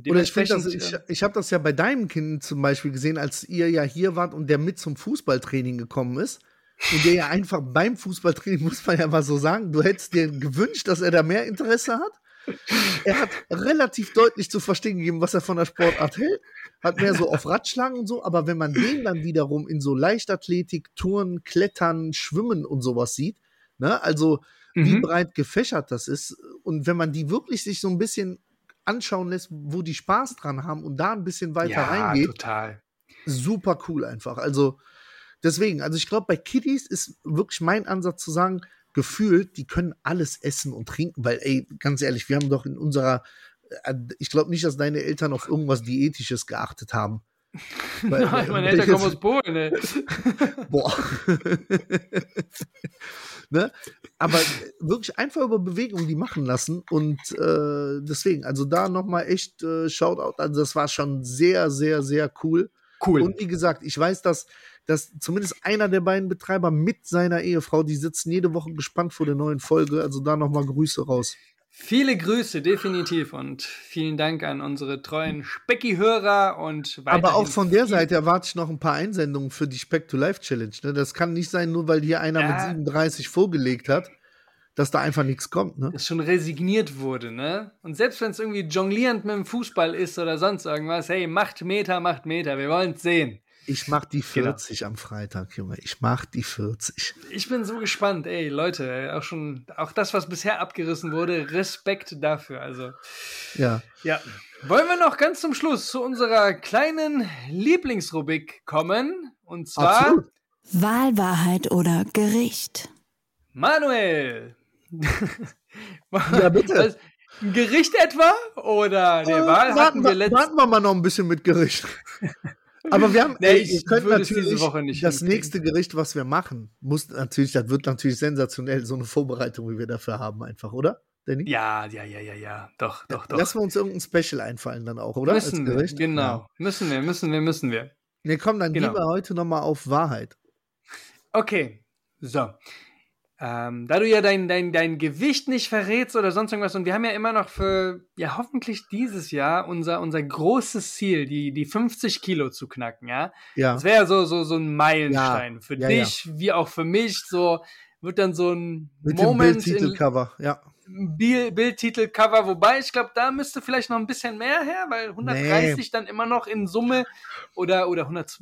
Oder ich, das, ich, äh, ich habe das ja bei deinem Kind zum Beispiel gesehen, als ihr ja hier wart und der mit zum Fußballtraining gekommen ist. Und der ja einfach beim Fußballtraining, muss man ja mal so sagen, du hättest dir gewünscht, dass er da mehr Interesse hat. Er hat relativ deutlich zu verstehen gegeben, was er von der Sportart hält. Hat mehr so auf Radschlangen und so, aber wenn man den dann wiederum in so Leichtathletik, Touren, Klettern, Schwimmen und sowas sieht, ne, also mhm. wie breit gefächert das ist und wenn man die wirklich sich so ein bisschen anschauen lässt, wo die Spaß dran haben und da ein bisschen weiter ja, reingeht, total. super cool einfach. Also deswegen, also ich glaube, bei Kiddies ist wirklich mein Ansatz zu sagen, gefühlt, die können alles essen und trinken, weil, ey, ganz ehrlich, wir haben doch in unserer, ich glaube nicht, dass deine Eltern auf irgendwas Diätisches geachtet haben. Weil, Nein, meine Eltern kommen aus Polen, ey. Boah. ne? Aber wirklich einfach über Bewegung die machen lassen und äh, deswegen, also da nochmal echt äh, Shoutout, also das war schon sehr, sehr, sehr cool. Cool. Und wie gesagt, ich weiß, dass dass zumindest einer der beiden Betreiber mit seiner Ehefrau, die sitzen jede Woche gespannt vor der neuen Folge. Also da nochmal Grüße raus. Viele Grüße, definitiv. Und vielen Dank an unsere treuen Specki-Hörer und Aber auch von der Seite erwarte ich noch ein paar Einsendungen für die Speck to Life Challenge. Ne? Das kann nicht sein, nur weil hier einer ja. mit 37 vorgelegt hat, dass da einfach nichts kommt. Ne? Dass schon resigniert wurde, ne? Und selbst wenn es irgendwie jonglierend mit dem Fußball ist oder sonst irgendwas, hey, macht Meter, macht Meter, wir wollen es sehen. Ich mach die 40 genau. am Freitag, Junge. Ich mach die 40. Ich bin so gespannt, ey, Leute, auch schon, auch das, was bisher abgerissen wurde, Respekt dafür. Also. Ja. Ja. Wollen wir noch ganz zum Schluss zu unserer kleinen Lieblingsrubrik kommen? Und zwar. Absolut. Wahlwahrheit oder Gericht? Manuel! ja, bitte. Was, Gericht etwa? Oder der äh, Wahl warten, wir letzten... warten wir mal noch ein bisschen mit Gericht. Aber wir haben, nee, ey, ihr könnt natürlich das nächste Gericht, was wir machen, muss natürlich, das wird natürlich sensationell, so eine Vorbereitung, wie wir dafür haben, einfach, oder? Danny? Ja, ja, ja, ja, ja, doch, doch, doch. Lassen wir uns irgendein Special einfallen dann auch, oder? Müssen wir, genau. Ja. Müssen wir, müssen wir, müssen wir. Ne, komm, dann genau. gehen wir heute nochmal auf Wahrheit. Okay, so. Ähm, da du ja dein, dein, dein Gewicht nicht verrätst oder sonst irgendwas, und wir haben ja immer noch für, ja, hoffentlich dieses Jahr unser, unser großes Ziel, die, die 50 Kilo zu knacken, ja. Ja. Das wäre so, so, so ein Meilenstein ja. für ja, dich, ja. wie auch für mich, so, wird dann so ein Mit Moment. Dem Bildtitelcover, ja. Bildtitelcover, wobei ich glaube, da müsste vielleicht noch ein bisschen mehr her, weil 130 nee. dann immer noch in Summe oder, oder 100,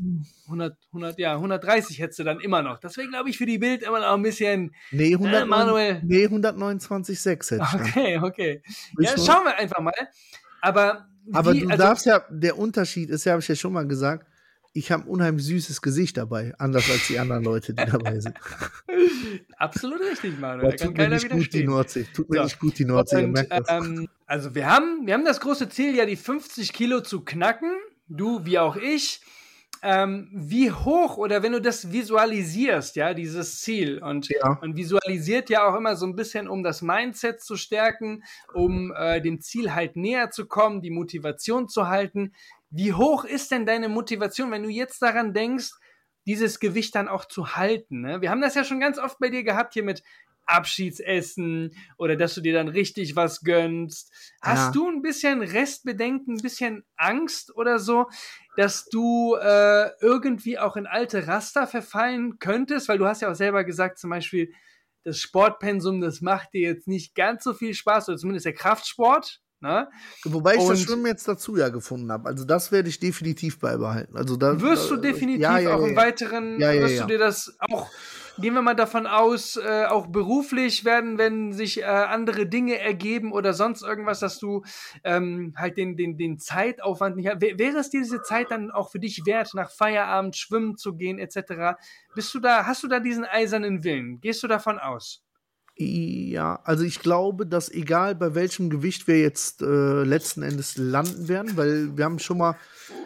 100, 100, ja, 130 hättest du dann immer noch. Das wäre, glaube ich, für die Bild immer noch ein bisschen. Nee, 100, äh, Manuel. Nee, 129,6 hätte ich. Okay, okay. Ja, schauen wir einfach mal. Aber, Aber wie, du also, darfst ja, der Unterschied ist ja, habe ich ja schon mal gesagt, ich habe ein unheimlich süßes Gesicht dabei, anders als die anderen Leute, die dabei sind. Absolut richtig, Manuel. Da, tut mir nicht gut die Nordsee. Tut mir so. nicht gut die Nordsee. Und, ähm, also wir haben, wir haben das große Ziel, ja die 50 Kilo zu knacken. Du wie auch ich. Ähm, wie hoch oder wenn du das visualisierst, ja, dieses Ziel und ja. man visualisiert ja auch immer so ein bisschen, um das Mindset zu stärken, um äh, dem Ziel halt näher zu kommen, die Motivation zu halten. Wie hoch ist denn deine Motivation, wenn du jetzt daran denkst, dieses Gewicht dann auch zu halten? Ne? Wir haben das ja schon ganz oft bei dir gehabt hier mit Abschiedsessen oder dass du dir dann richtig was gönnst. Hast ja. du ein bisschen Restbedenken, ein bisschen Angst oder so, dass du äh, irgendwie auch in alte Raster verfallen könntest? Weil du hast ja auch selber gesagt, zum Beispiel, das Sportpensum, das macht dir jetzt nicht ganz so viel Spaß, oder zumindest der Kraftsport. Ne? Wobei ich und das Schwimmen jetzt dazu ja gefunden habe. Also das werde ich definitiv beibehalten. Also da, wirst du definitiv ja, ja, ja, auch im weiteren, wirst du dir das auch gehen wir mal davon aus, äh, auch beruflich werden, wenn sich äh, andere Dinge ergeben oder sonst irgendwas, dass du ähm, halt den, den, den Zeitaufwand nicht hast. Wäre es diese Zeit dann auch für dich wert, nach Feierabend schwimmen zu gehen, etc.? Bist du da, hast du da diesen eisernen Willen? Gehst du davon aus? Ja, also ich glaube, dass egal bei welchem Gewicht wir jetzt äh, letzten Endes landen werden, weil wir haben schon mal,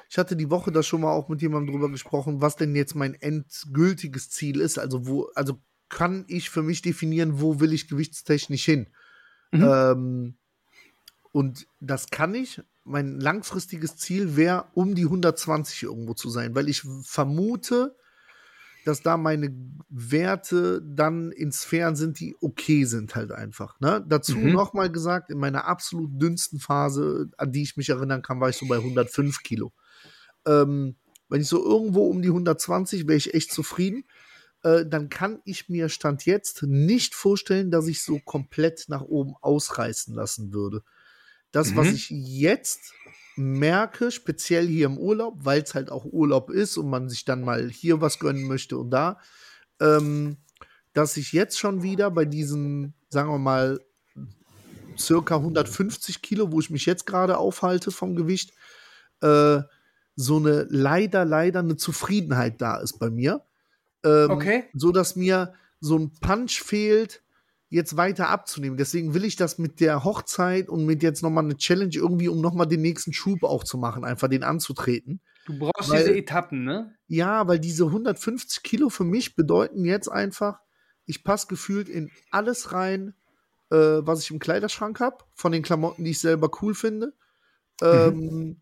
ich hatte die Woche da schon mal auch mit jemandem drüber gesprochen, was denn jetzt mein endgültiges Ziel ist. Also wo, also kann ich für mich definieren, wo will ich gewichtstechnisch hin? Mhm. Ähm, und das kann ich. Mein langfristiges Ziel wäre, um die 120 irgendwo zu sein, weil ich vermute, dass da meine Werte dann in Sphären sind, die okay sind halt einfach. Ne? Dazu mhm. nochmal gesagt, in meiner absolut dünnsten Phase, an die ich mich erinnern kann, war ich so bei 105 Kilo. Ähm, wenn ich so irgendwo um die 120 wäre ich echt zufrieden. Äh, dann kann ich mir Stand jetzt nicht vorstellen, dass ich so komplett nach oben ausreißen lassen würde. Das, mhm. was ich jetzt merke, speziell hier im Urlaub, weil es halt auch Urlaub ist und man sich dann mal hier was gönnen möchte und da, ähm, dass ich jetzt schon wieder bei diesen, sagen wir mal, circa 150 Kilo, wo ich mich jetzt gerade aufhalte vom Gewicht, äh, so eine leider, leider eine Zufriedenheit da ist bei mir. Ähm, okay. So dass mir so ein Punch fehlt, jetzt weiter abzunehmen. Deswegen will ich das mit der Hochzeit und mit jetzt nochmal eine Challenge irgendwie, um nochmal den nächsten Schub auch zu machen, einfach den anzutreten. Du brauchst weil, diese Etappen, ne? Ja, weil diese 150 Kilo für mich bedeuten jetzt einfach, ich passe gefühlt in alles rein, äh, was ich im Kleiderschrank habe, von den Klamotten, die ich selber cool finde. Ähm, mhm.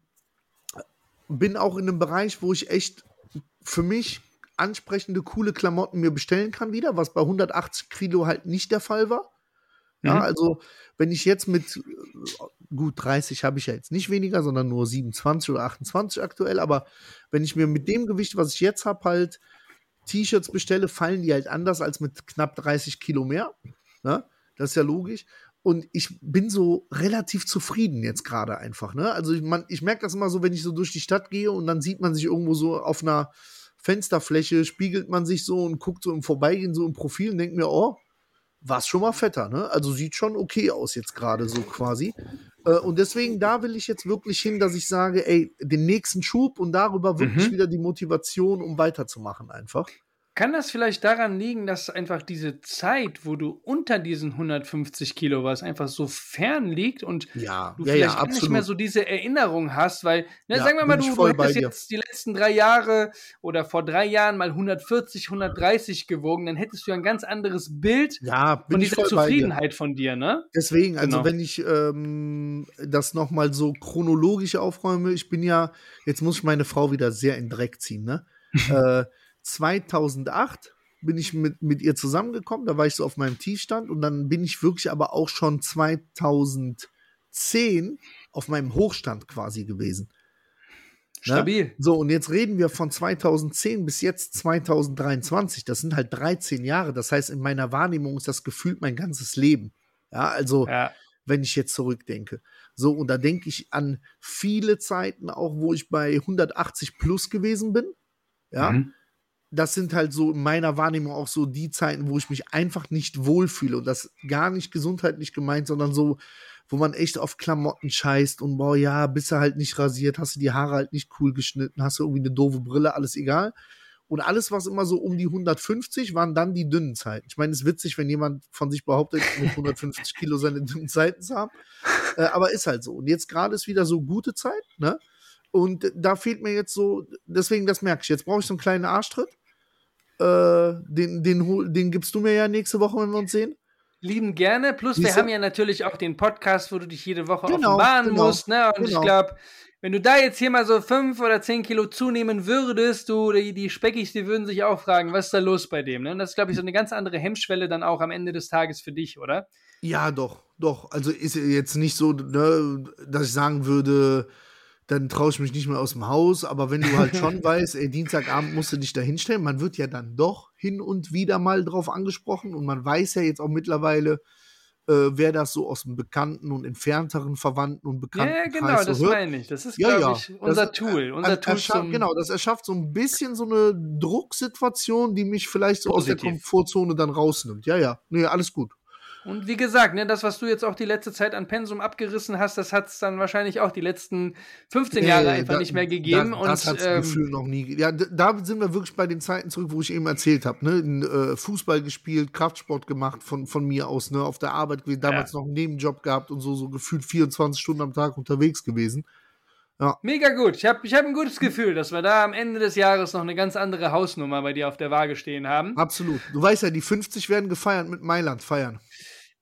Bin auch in einem Bereich, wo ich echt für mich ansprechende, coole Klamotten mir bestellen kann wieder, was bei 180 Kilo halt nicht der Fall war. Ja, mhm. also wenn ich jetzt mit äh, gut 30 habe ich ja jetzt nicht weniger, sondern nur 27 oder 28 aktuell, aber wenn ich mir mit dem Gewicht, was ich jetzt habe, halt T-Shirts bestelle, fallen die halt anders als mit knapp 30 Kilo mehr. Ne? Das ist ja logisch. Und ich bin so relativ zufrieden jetzt gerade einfach. Ne? Also ich, ich merke das immer so, wenn ich so durch die Stadt gehe und dann sieht man sich irgendwo so auf einer Fensterfläche spiegelt man sich so und guckt so im Vorbeigehen so im Profil und denkt mir, oh, war schon mal fetter, ne? Also sieht schon okay aus jetzt gerade so quasi. Äh, und deswegen, da will ich jetzt wirklich hin, dass ich sage, ey, den nächsten Schub und darüber wirklich mhm. wieder die Motivation, um weiterzumachen einfach. Kann das vielleicht daran liegen, dass einfach diese Zeit, wo du unter diesen 150 Kilo warst, einfach so fern liegt und ja, du ja, vielleicht ja, nicht mehr so diese Erinnerung hast, weil, ne, sagen wir mal, du, du hättest jetzt die letzten drei Jahre oder vor drei Jahren mal 140, 130 gewogen, dann hättest du ein ganz anderes Bild von dieser Zufriedenheit von dir, ne? Deswegen, also genau. wenn ich ähm, das nochmal so chronologisch aufräume, ich bin ja, jetzt muss ich meine Frau wieder sehr in Dreck ziehen, ne? äh, 2008 bin ich mit, mit ihr zusammengekommen, da war ich so auf meinem Tiefstand und dann bin ich wirklich aber auch schon 2010 auf meinem Hochstand quasi gewesen. Ne? Stabil. Ne? So, und jetzt reden wir von 2010 bis jetzt 2023. Das sind halt 13 Jahre. Das heißt, in meiner Wahrnehmung ist das gefühlt mein ganzes Leben. Ja, also, ja. wenn ich jetzt zurückdenke. So, und da denke ich an viele Zeiten auch, wo ich bei 180 plus gewesen bin. Ja. Mhm das sind halt so in meiner Wahrnehmung auch so die Zeiten, wo ich mich einfach nicht wohlfühle. Und das gar nicht gesundheitlich gemeint, sondern so, wo man echt auf Klamotten scheißt und boah, ja, bist du halt nicht rasiert, hast du die Haare halt nicht cool geschnitten, hast du irgendwie eine doofe Brille, alles egal. Und alles, was immer so um die 150, waren dann die dünnen Zeiten. Ich meine, es ist witzig, wenn jemand von sich behauptet, mit 150 Kilo seine dünnen Zeiten zu haben. Äh, aber ist halt so. Und jetzt gerade ist wieder so gute Zeit, ne? Und da fehlt mir jetzt so, deswegen, das merke ich. Jetzt brauche ich so einen kleinen Arschtritt. Äh, den, den, den gibst du mir ja nächste Woche, wenn wir uns sehen. Lieben gerne. Plus, Siehste? wir haben ja natürlich auch den Podcast, wo du dich jede Woche genau, offenbaren genau, musst. Ne? Und genau. ich glaube, wenn du da jetzt hier mal so fünf oder zehn Kilo zunehmen würdest, du, die, die Speckis, die würden sich auch fragen, was ist da los bei dem? Ne? Und das ist, glaube ich, so eine ganz andere Hemmschwelle dann auch am Ende des Tages für dich, oder? Ja, doch, doch. Also ist jetzt nicht so, ne, dass ich sagen würde, dann traue ich mich nicht mehr aus dem Haus. Aber wenn du halt schon weißt, ey, Dienstagabend musst du dich da hinstellen, man wird ja dann doch hin und wieder mal drauf angesprochen und man weiß ja jetzt auch mittlerweile, äh, wer das so aus dem bekannten und entfernteren Verwandten und Bekannten Ja, genau, das hört. meine ich. Das ist, Ja, ja. ich, unser Das- Tool. Unser Er- Tool erschafft, genau, das erschafft so ein bisschen so eine Drucksituation, die mich vielleicht so aus der Positiv. Komfortzone dann rausnimmt. Ja, ja. Nee, alles gut. Und wie gesagt, ne, das, was du jetzt auch die letzte Zeit an Pensum abgerissen hast, das hat es dann wahrscheinlich auch die letzten 15 Jahre Nee, einfach da- nicht mehr gegeben. Da, das und hat's ähm, Gefühl noch nie. Ja, da sind wir wirklich bei den Zeiten zurück, wo ich eben erzählt habe. Ne? Äh, Fußball gespielt, Kraftsport gemacht von, von mir aus, ne? auf der Arbeit gewesen, damals noch einen Nebenjob gehabt und so, so gefühlt 24 Stunden am Tag unterwegs gewesen. mega gut. Ich habe ich hab ein gutes Gefühl, dass wir da am Ende des Jahres noch eine ganz andere Hausnummer bei dir auf der Waage stehen haben. Absolut. Du weißt ja, die 50 werden gefeiert mit Mailand feiern.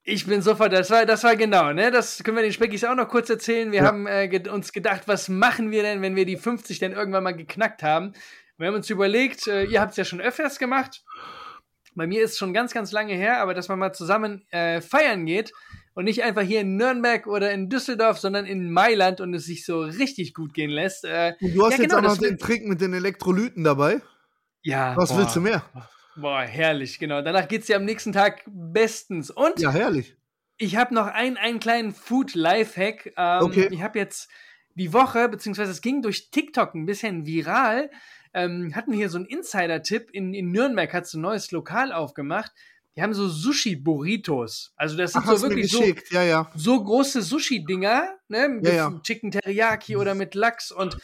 Ich bin sofort, das war, das war genau, ne? Das können wir den Speckis auch noch kurz erzählen. Wir Ja. haben äh, ge uns gedacht, was machen wir denn, wenn wir die 50 dann irgendwann mal geknackt haben? Wir haben uns überlegt, äh, ihr habt es ja schon öfters gemacht. Bei mir ist es schon ganz, ganz lange her, aber dass man mal zusammen äh, feiern geht und nicht einfach hier in Nürnberg oder in Düsseldorf, sondern in Mailand und es sich so richtig gut gehen lässt. Äh, Und du hast Ja, jetzt genau, auch noch den Trick mit den Elektrolyten dabei. ja, Was boah, willst du mehr? Boah, herrlich, genau. Danach geht's ja am nächsten Tag bestens. Und Ja, herrlich. Ich habe noch einen, einen kleinen Food-Life-Hack. Ähm, Okay. Ich habe jetzt die Woche, beziehungsweise es ging durch TikTok ein bisschen viral, ähm, hatten wir hier so einen Insider-Tipp. In, in Nürnberg hat so ein neues Lokal aufgemacht. Die haben so Sushi-Burritos. Also das sind Ach, so wirklich so. Ja, ja. so große Sushi-Dinger, ne? Mit ja. Chicken Teriyaki oder mit Lachs und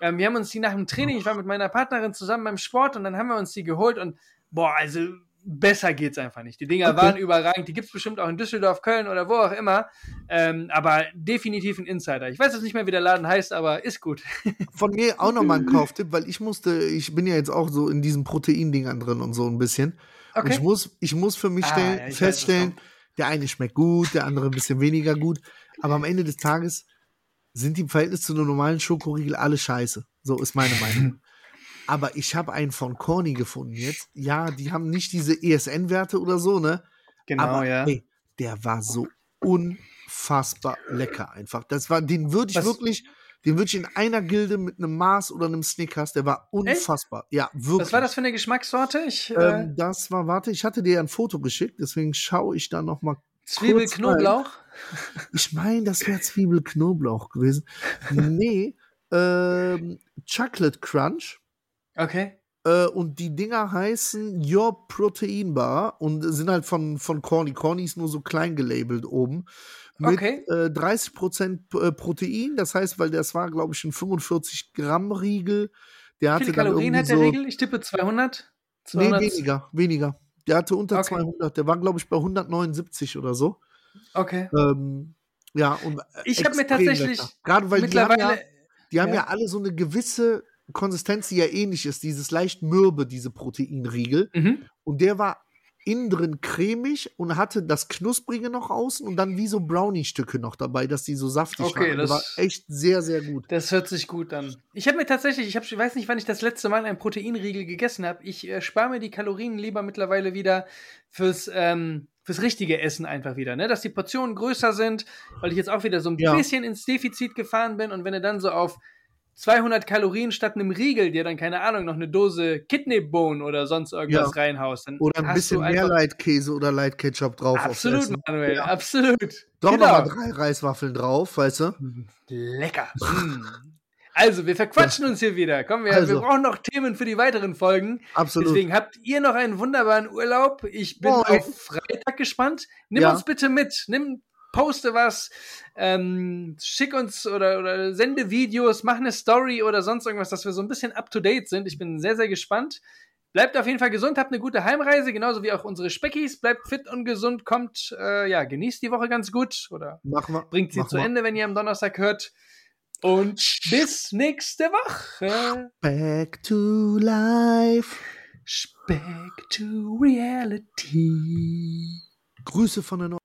ähm, wir haben uns die nach dem Training, ich war mit meiner Partnerin zusammen beim Sport und dann haben wir uns die geholt und boah, also besser geht's einfach nicht. Die Dinger Okay. waren überragend, die gibt's bestimmt auch in Düsseldorf, Köln oder wo auch immer, ähm, aber definitiv ein Insider. Ich weiß jetzt nicht mehr, wie der Laden heißt, aber ist gut. Von mir auch nochmal ein Kauftipp, weil ich musste, ich bin ja jetzt auch so in diesen Proteindingern drin und so ein bisschen. Und ich muss, ich muss für mich Ah, stellen, ja, feststellen, der eine schmeckt gut, der andere ein bisschen weniger gut. Aber am Ende des Tages sind die im Verhältnis zu einem normalen Schokoriegel alle scheiße. So ist meine Meinung. Aber ich habe einen von Corny gefunden jetzt. Ja, die haben nicht diese ESN-Werte oder so, ne? Genau, Aber ja. ey, der war so unfassbar lecker einfach. Das war, den würde ich Was- wirklich, den würde ich in einer Gilde mit einem Mars oder einem Snickers, der war unfassbar. Ja, wirklich. Was war das für eine Geschmackssorte? Ich, äh, Ähm, das war, warte, ich hatte dir ein Foto geschickt, deswegen schaue ich da noch mal. Zwiebel, kurz rein. Knoblauch? Ich meine, das wäre Zwiebel-Knoblauch gewesen. nee, ähm, Chocolate Crunch. Okay. Äh, und die Dinger heißen Your Protein Bar und sind halt von, von Corny. Corny ist nur so klein gelabelt oben. Mit Okay. äh, 30% P- äh, Protein, das heißt, weil das war, glaube ich, ein 45 Gramm Riegel. Der Wie viele Kalorien hat der so, Riegel? Ich tippe 200? Nee, 200? weniger, weniger. Der hatte unter Okay. 200, der war, glaube ich, bei 179 oder so. Okay. Ähm, ja, und äh, Ich habe mir tatsächlich lecker. Gerade weil die haben, mittlerweile. ja, die haben ja. ja. alle so eine gewisse Konsistenz, die ja ähnlich ist, dieses leicht mürbe, diese Proteinriegel. Mhm. Und der war innen drin cremig und hatte das Knusprige noch außen und dann wie so Brownie-Stücke noch dabei, dass die so saftig Okay, waren. das- war echt sehr, sehr gut. Das hört sich gut an. Ich habe mir tatsächlich, ich, hab, ich weiß nicht, wann ich das letzte Mal einen Proteinriegel gegessen habe. Ich äh, spare mir die Kalorien lieber mittlerweile wieder fürs, ähm, fürs richtige Essen einfach wieder, ne? Dass die Portionen größer sind, weil ich jetzt auch wieder so ein Ja. bisschen ins Defizit gefahren bin und wenn du dann so auf 200 Kalorien statt einem Riegel dir dann, keine Ahnung, noch eine Dose Kidneybone oder sonst irgendwas Ja. reinhaust, dann Oder ein bisschen mehr Light-Käse oder Light-Ketchup drauf. Absolut. Manuel, Ja. absolut. Doch Genau. nochmal drei Reiswaffeln drauf, weißt du? Lecker. Mm. Also, wir verquatschen uns hier wieder. Komm, wir, wir Also. brauchen noch Themen für die weiteren Folgen. Absolut. Deswegen habt ihr noch einen wunderbaren Urlaub. Ich bin Moin. auf Freitag gespannt. Nimm Ja. uns bitte mit. Nimm, poste was, ähm, schick uns oder, oder sende Videos, mach eine Story oder sonst irgendwas, dass wir so ein bisschen up to date sind. Ich bin sehr, sehr gespannt. Bleibt auf jeden Fall gesund, habt eine gute Heimreise, genauso wie auch unsere Speckis. Bleibt fit und gesund, kommt, äh, ja, genießt die Woche ganz gut oder wir. bringt sie zu mal. Ende, wenn ihr am Donnerstag hört. Und bis nächste Woche. Back to life. Back to reality. Grüße von der